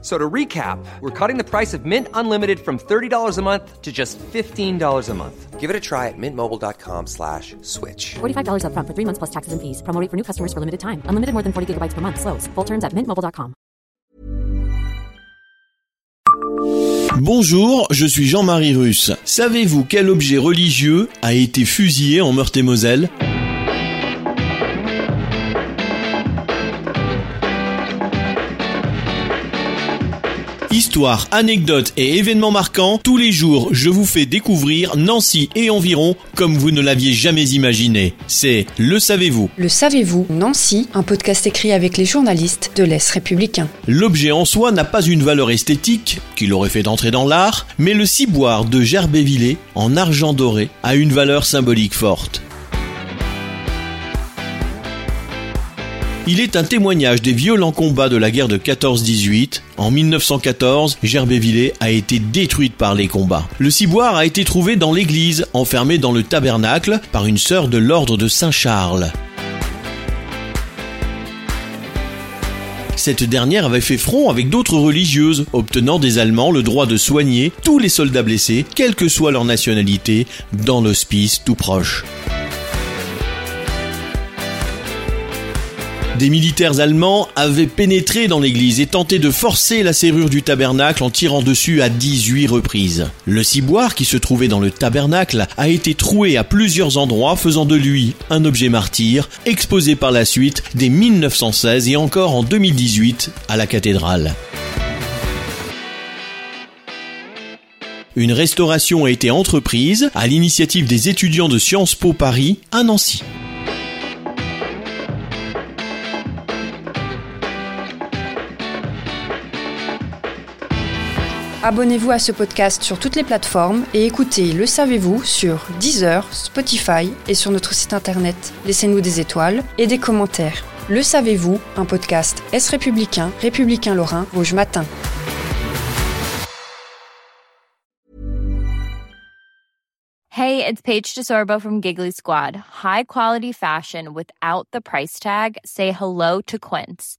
So to recap, we're cutting the price of Mint Unlimited from $30 a month to just $15 a month. Give it a try at mintmobile.com slash switch. $45 upfront for three months plus taxes and fees. Promo rate for new customers for limited time. Unlimited more than 40 gigabytes per month. Slows. Full terms at mintmobile.com. Bonjour, je suis Jean-Marie Russe. Savez-vous quel objet religieux a été fusillé en Meurthe-et-Moselle? Histoire, anecdotes et événements marquants, tous les jours je vous fais découvrir Nancy et environ comme vous ne l'aviez jamais imaginé. C'est Le Savez-vous Le savez-vous Nancy, un podcast écrit avec les journalistes de l'Est républicain. L'objet en soi n'a pas une valeur esthétique, qui l'aurait fait entrer dans l'art, mais le ciboire de Gerbévillers, en argent doré, a une valeur symbolique forte. Il est un témoignage des violents combats de la guerre de 14-18. En 1914, Gerbévillers a été détruite par les combats. Le ciboire a été trouvé dans l'église, enfermé dans le tabernacle, par une sœur de l'ordre de Saint-Charles. Cette dernière avait fait front avec d'autres religieuses, obtenant des Allemands le droit de soigner tous les soldats blessés, quelle que soit leur nationalité, dans l'hospice tout proche. Des militaires allemands avaient pénétré dans l'église et tenté de forcer la serrure du tabernacle en tirant dessus à 18 reprises. Le ciboire qui se trouvait dans le tabernacle a été troué à plusieurs endroits faisant de lui un objet martyr, exposé par la suite dès 1916 et encore en 2018 à la cathédrale. Une restauration a été entreprise à l'initiative des étudiants de Sciences Po Paris à Nancy. Abonnez-vous à ce podcast sur toutes les plateformes et écoutez Le savez-vous sur Deezer, Spotify et sur notre site internet. Laissez-nous des étoiles et des commentaires. Le savez-vous, un podcast Est républicain, républicain lorrain, Rouge Matin. Hey, it's Paige DeSorbo from Giggly Squad. High quality fashion without the price tag. Say hello to Quince.